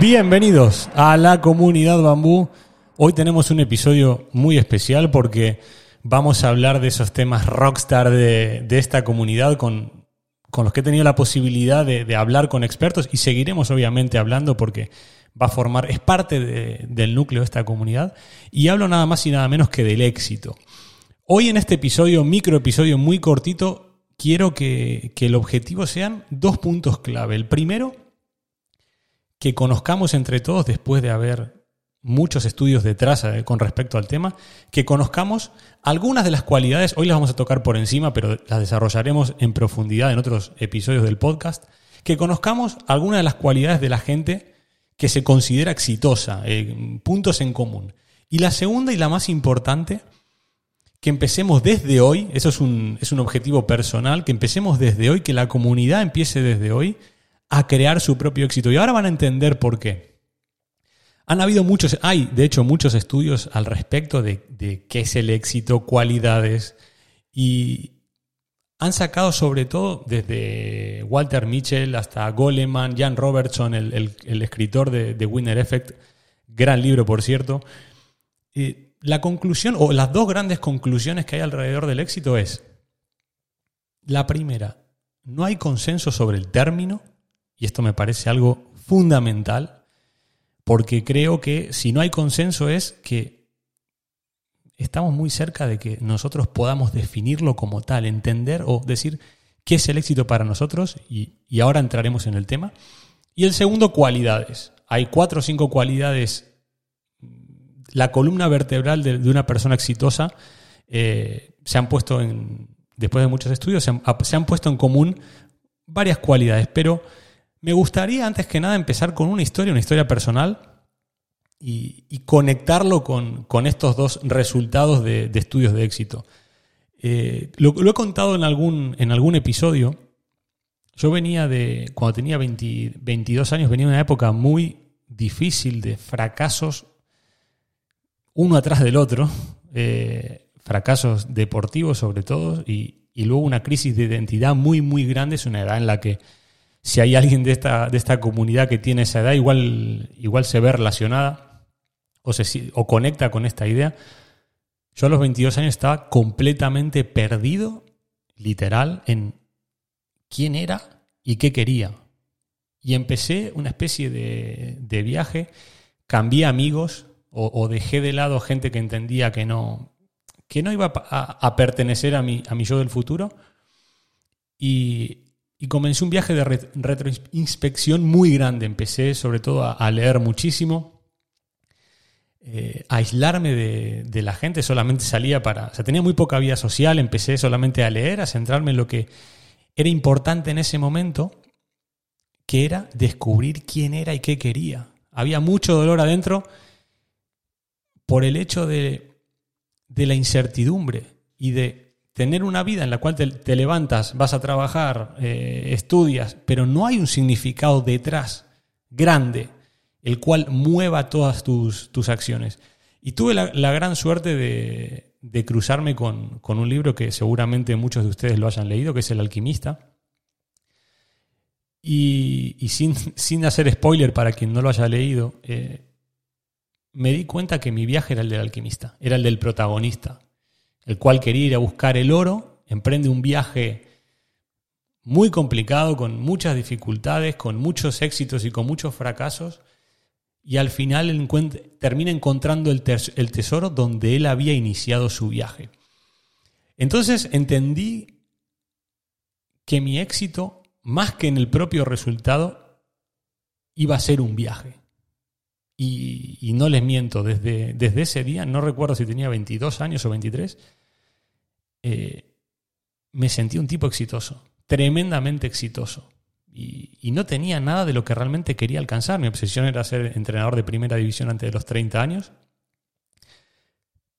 Bienvenidos a la comunidad Bambú. Hoy tenemos un episodio muy especial porque vamos a hablar de esos temas rockstar de, esta comunidad con, los que he tenido la posibilidad de, hablar con expertos y seguiremos obviamente hablando porque va a formar, es parte del núcleo de esta comunidad y hablo nada más y nada menos que del éxito. Hoy en este episodio, micro episodio muy cortito, quiero que, que el objetivo sean dos puntos clave. El primero que conozcamos entre todos, después de haber muchos estudios detrás eh, con respecto al tema, que conozcamos algunas de las cualidades, hoy las vamos a tocar por encima, pero las desarrollaremos en profundidad en otros episodios del podcast, que conozcamos algunas de las cualidades de la gente que se considera exitosa, eh, puntos en común. Y la segunda y la más importante, que empecemos desde hoy, eso es un, es un objetivo personal, que empecemos desde hoy, que la comunidad empiece desde hoy a crear su propio éxito. Y ahora van a entender por qué. Han habido muchos, hay de hecho muchos estudios al respecto de, qué es el éxito, cualidades, y han sacado sobre todo desde Walter Mitchell hasta Goleman, Jan Robertson, el, escritor de, Winner Effect, gran libro por cierto. la conclusión, o las dos grandes conclusiones que hay alrededor del éxito es, la primera, no hay consenso sobre el término, y esto me parece algo fundamental, porque creo que si no hay consenso es que estamos muy cerca de que nosotros podamos definirlo como tal, entender o decir qué es el éxito para nosotros, y, ahora entraremos en el tema. Y el segundo, cualidades. Hay cuatro o cinco cualidades. La columna vertebral de, una persona exitosa eh, se han puesto en, después de muchos estudios, se han, se han puesto en común varias cualidades, pero me gustaría antes que nada empezar con una historia, una historia personal, y, conectarlo con, estos dos resultados de, estudios de éxito. Eh, lo, he contado en algún, en algún episodio. Yo venía de, cuando tenía 22 años, venía de una época muy difícil de fracasos, uno atrás del otro, eh, fracasos deportivos sobre todo, y, y luego una crisis de identidad muy, muy grande. Es una edad en la que si hay alguien de esta, de esta comunidad que tiene esa edad, igual, igual se ve relacionada o, se, o conecta con esta idea. Yo a los 22 años estaba completamente perdido, literal, en quién era y qué quería. Y empecé una especie de, de viaje, cambié amigos o, dejé de lado gente que entendía que no, que no iba a, a pertenecer a mi, a mi yo del futuro. Y y comencé un viaje de retroinspección muy grande. Empecé sobre todo a, leer muchísimo, eh, a aislarme de, la gente, solamente salía para... O sea, tenía muy poca vida social, empecé solamente a leer, a centrarme en lo que era importante en ese momento, que era descubrir quién era y qué quería. Había mucho dolor adentro por el hecho de, de la incertidumbre y de tener una vida en la cual te, levantas, vas a trabajar, eh, estudias, pero no hay un significado detrás grande, el cual mueva todas tus, tus acciones. Y tuve la, gran suerte de, cruzarme con, un libro que seguramente muchos de ustedes lo hayan leído, que es El alquimista. Y, sin, sin, hacer spoiler para quien no lo haya leído, eh, me di cuenta que mi viaje era el del alquimista, era el del protagonista el cual quería ir a buscar el oro, emprende un viaje muy complicado, con muchas dificultades, con muchos éxitos y con muchos fracasos, y al final termina encontrando el, tesoro donde él había iniciado su viaje. Entonces entendí que mi éxito, más que en el propio resultado, iba a ser un viaje. Y, no les miento, desde, desde, ese día, no recuerdo si tenía 22 años o 23, eh, me sentí un tipo exitoso, tremendamente exitoso. Y, no tenía nada de lo que realmente quería alcanzar. Mi obsesión era ser entrenador de primera división antes de los 30 años.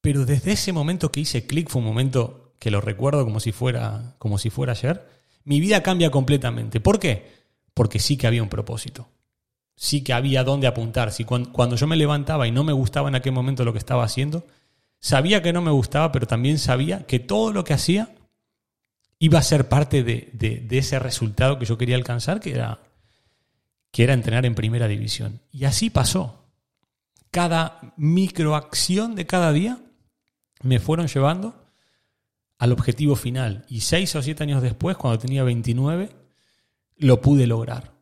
Pero desde ese momento que hice clic, fue un momento que lo recuerdo como si fuera, como si fuera ayer, mi vida cambia completamente. ¿Por qué? Porque sí que había un propósito sí que había dónde apuntar. Si cuando, yo me levantaba y no me gustaba en aquel momento lo que estaba haciendo, sabía que no me gustaba, pero también sabía que todo lo que hacía iba a ser parte de, ese resultado que yo quería alcanzar, que era, entrenar en primera división. Y así pasó. Cada microacción de cada día me fueron llevando al objetivo final. Y seis o siete años después, cuando tenía 29, lo pude lograr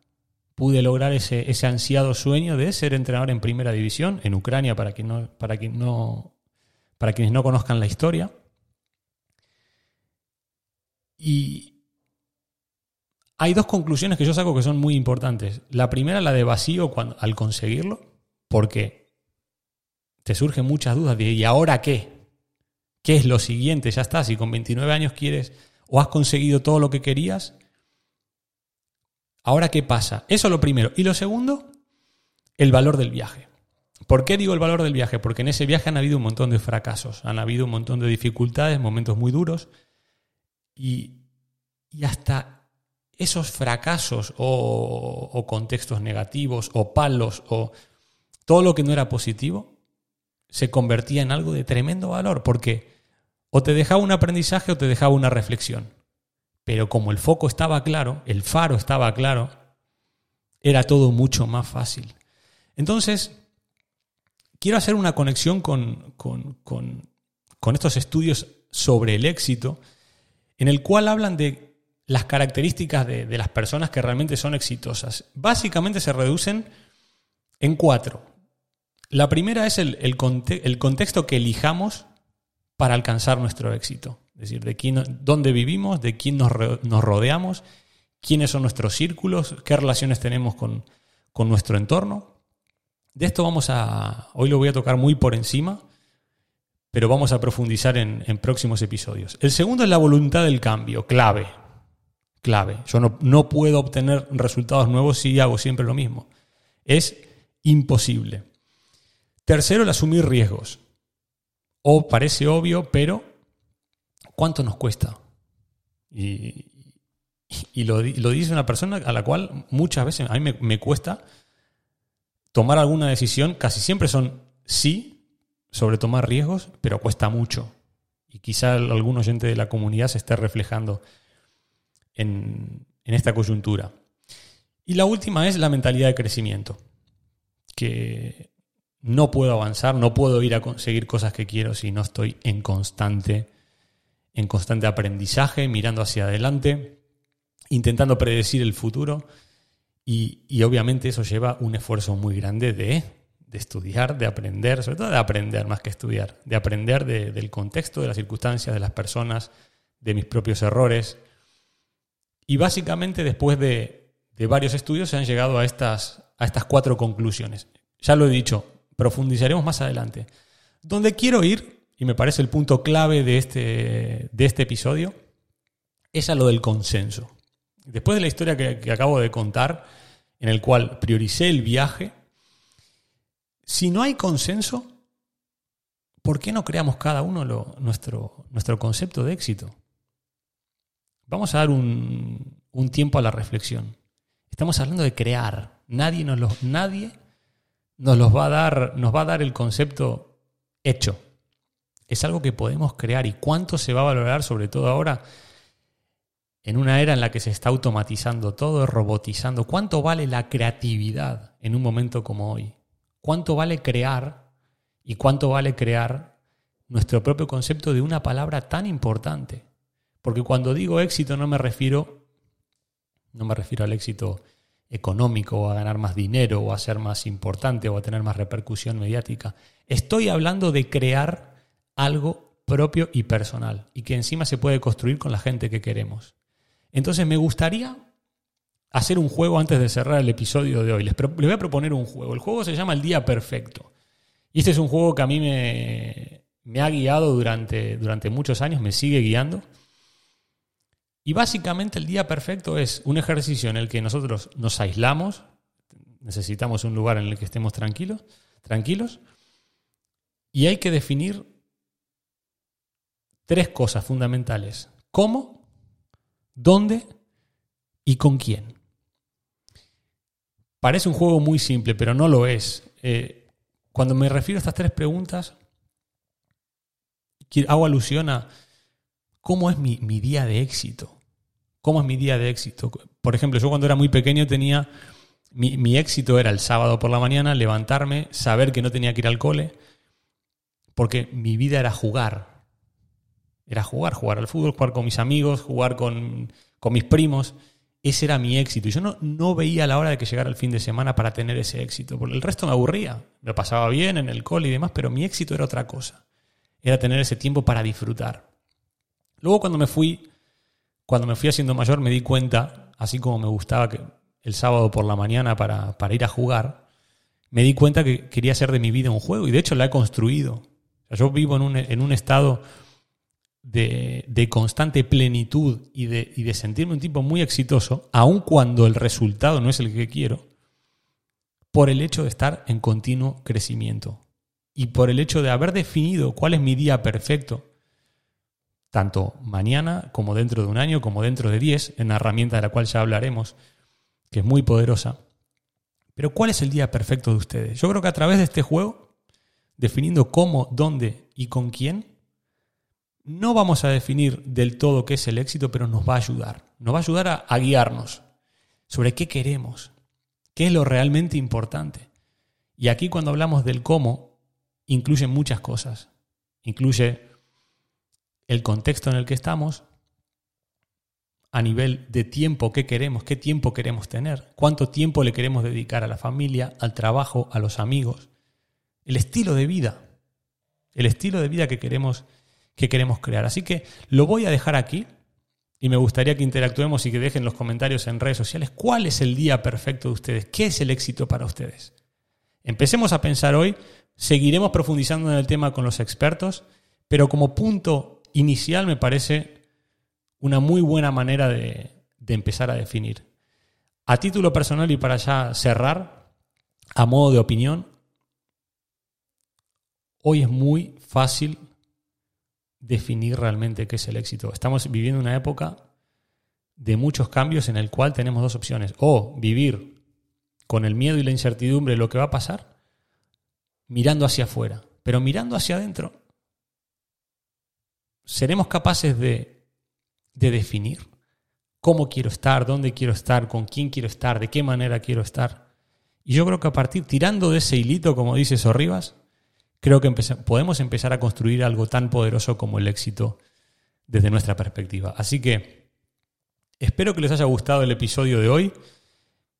pude lograr ese, ansiado sueño de ser entrenador en primera división, en Ucrania, para, quien para, quien no, para quienes no conozcan la historia. Y hay dos conclusiones que yo saco que son muy importantes. La primera, la de vacío al conseguirlo, porque te surgen muchas dudas de ¿y ahora qué? ¿Qué es lo siguiente? Ya está, si con 29 años quieres o has conseguido todo lo que querías, Ahora, ¿qué pasa? Eso es lo primero. Y lo segundo, el valor del viaje. ¿Por qué digo el valor del viaje? Porque en ese viaje han habido un montón de fracasos, han habido un montón de dificultades, momentos muy duros, y, hasta esos fracasos o, contextos negativos o palos o todo lo que no era positivo se convertía en algo de tremendo valor, porque o te dejaba un aprendizaje o te dejaba una reflexión. Pero como el foco estaba claro, el faro estaba claro, era todo mucho más fácil. Entonces, quiero hacer una conexión con, estos estudios sobre el éxito, en el cual hablan de las características de, las personas que realmente son exitosas. Básicamente se reducen en cuatro. La primera es el, el contexto que elijamos para alcanzar nuestro éxito. Es decir, de quién, dónde vivimos, de quién nos, rodeamos, quiénes son nuestros círculos, qué relaciones tenemos con, nuestro entorno. De esto vamos a, hoy lo voy a tocar muy por encima, pero vamos a profundizar en, próximos episodios. El segundo es la voluntad del cambio, clave, clave. Yo no, no puedo obtener resultados nuevos si hago siempre lo mismo. Es imposible. Tercero, el asumir riesgos. O parece obvio, pero ¿Cuánto nos cuesta? Y, lo, dice una persona a la cual muchas veces a mí me, cuesta tomar alguna decisión, casi siempre son sí sobre tomar riesgos, pero cuesta mucho. Y quizá algún oyente de la comunidad se esté reflejando en, en esta coyuntura. Y la última es la mentalidad de crecimiento, que no puedo avanzar, no puedo ir a conseguir cosas que quiero si no estoy en constante en constante aprendizaje, mirando hacia adelante, intentando predecir el futuro y, obviamente eso lleva un esfuerzo muy grande de, estudiar, de aprender, sobre todo de aprender más que estudiar, de aprender del contexto, de las circunstancias, de las personas, de mis propios errores. Y básicamente después de, varios estudios se han llegado a estas, a estas cuatro conclusiones. Ya lo he dicho, profundizaremos más adelante. Donde quiero ir y me parece el punto clave de este, de este episodio, es a lo del consenso. Después de la historia que, acabo de contar, en el cual prioricé el viaje, si no hay consenso, ¿por qué no creamos cada uno nuestro, nuestro concepto de éxito? Vamos a dar un, un, tiempo a la reflexión. Estamos hablando de crear. Nadie los, nadie nos, los va a dar, nos va a dar el concepto hecho es algo que podemos crear y cuánto se va a valorar, sobre todo ahora, en una era en la que se está automatizando todo, robotizando. ¿Cuánto vale la creatividad en un momento como hoy? ¿Cuánto vale crear y cuánto vale crear nuestro propio concepto de una palabra tan importante? Porque cuando digo éxito no me refiero no me refiero al éxito económico o a ganar más dinero o a ser más importante o a tener más repercusión mediática. Estoy hablando de crear algo propio y personal y que encima se puede construir con la gente que queremos. Entonces me gustaría hacer un juego antes de cerrar el episodio de hoy. Les, voy a proponer un juego. El juego se llama El Día Perfecto. Y este es un juego que a mí me, ha guiado durante, durante muchos años, me sigue guiando. Y básicamente el día perfecto es un ejercicio en el que nosotros nos aislamos, necesitamos un lugar en el que estemos tranquilos, tranquilos, y hay que definir tres cosas fundamentales. ¿Cómo? ¿Dónde? ¿Y con quién? Parece un juego muy simple, pero no lo es. Eh, cuando me refiero a estas tres preguntas, hago alusión a cómo es mi, mi día de éxito. ¿Cómo es mi día de éxito? Por ejemplo, yo cuando era muy pequeño tenía... Mi, éxito era el sábado por la mañana, levantarme, saber que no tenía que ir al cole, porque mi vida era jugar. Era jugar, jugar al fútbol, jugar con mis amigos, jugar con, con mis primos. Ese era mi éxito. Y yo no, no, veía la hora de que llegara el fin de semana para tener ese éxito. Porque el resto me aburría. Me pasaba bien en el cole y demás, pero mi éxito era otra cosa. Era tener ese tiempo para disfrutar. Luego cuando me fui cuando me fui haciendo mayor me di cuenta, así como me gustaba que el sábado por la mañana para, ir a jugar, me di cuenta que quería hacer de mi vida un juego y de hecho la he construido. yo vivo en un, en un estado de, constante plenitud y de, y de sentirme un tipo muy exitoso, aun cuando el resultado no es el que quiero, por el hecho de estar en continuo crecimiento y por el hecho de haber definido cuál es mi día perfecto tanto mañana como dentro de un año, como dentro de diez, en la herramienta de la cual ya hablaremos, que es muy poderosa. Pero ¿cuál es el día perfecto de ustedes? Yo creo que a través de este juego, definiendo cómo, dónde y con quién, no vamos a definir del todo qué es el éxito, pero nos va a ayudar. Nos va a ayudar a, guiarnos sobre qué queremos, qué es lo realmente importante. Y aquí cuando hablamos del cómo, incluye muchas cosas. Incluye el contexto en el que estamos, a nivel de tiempo, qué queremos, qué tiempo queremos tener, cuánto tiempo le queremos dedicar a la familia, al trabajo, a los amigos, el estilo de vida, el estilo de vida que queremos, que queremos crear. Así que lo voy a dejar aquí y me gustaría que interactuemos y que dejen los comentarios en redes sociales cuál es el día perfecto de ustedes, qué es el éxito para ustedes. Empecemos a pensar hoy, seguiremos profundizando en el tema con los expertos, pero como punto inicial me parece una muy buena manera de, empezar a definir. A título personal y para ya cerrar, a modo de opinión, hoy es muy fácil definir realmente qué es el éxito. Estamos viviendo una época de muchos cambios en el cual tenemos dos opciones. O vivir con el miedo y la incertidumbre de lo que va a pasar, mirando hacia afuera. Pero mirando hacia adentro, ¿seremos capaces de, definir cómo quiero estar, dónde quiero estar, con quién quiero estar, de qué manera quiero estar? Y yo creo que a partir, tirando de ese hilito, como dice Sorribas, creo que podemos empezar a construir algo tan poderoso como el éxito desde nuestra perspectiva. Así que espero que les haya gustado el episodio de hoy.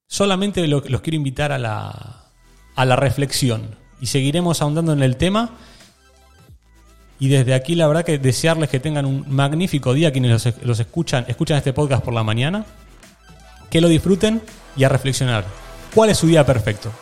Solamente los quiero invitar a la, a la reflexión y seguiremos ahondando en el tema. Y desde aquí, la verdad que desearles que tengan un magnífico día quienes los, escuchan, escuchan este podcast por la mañana. Que lo disfruten y a reflexionar. ¿Cuál es su día perfecto?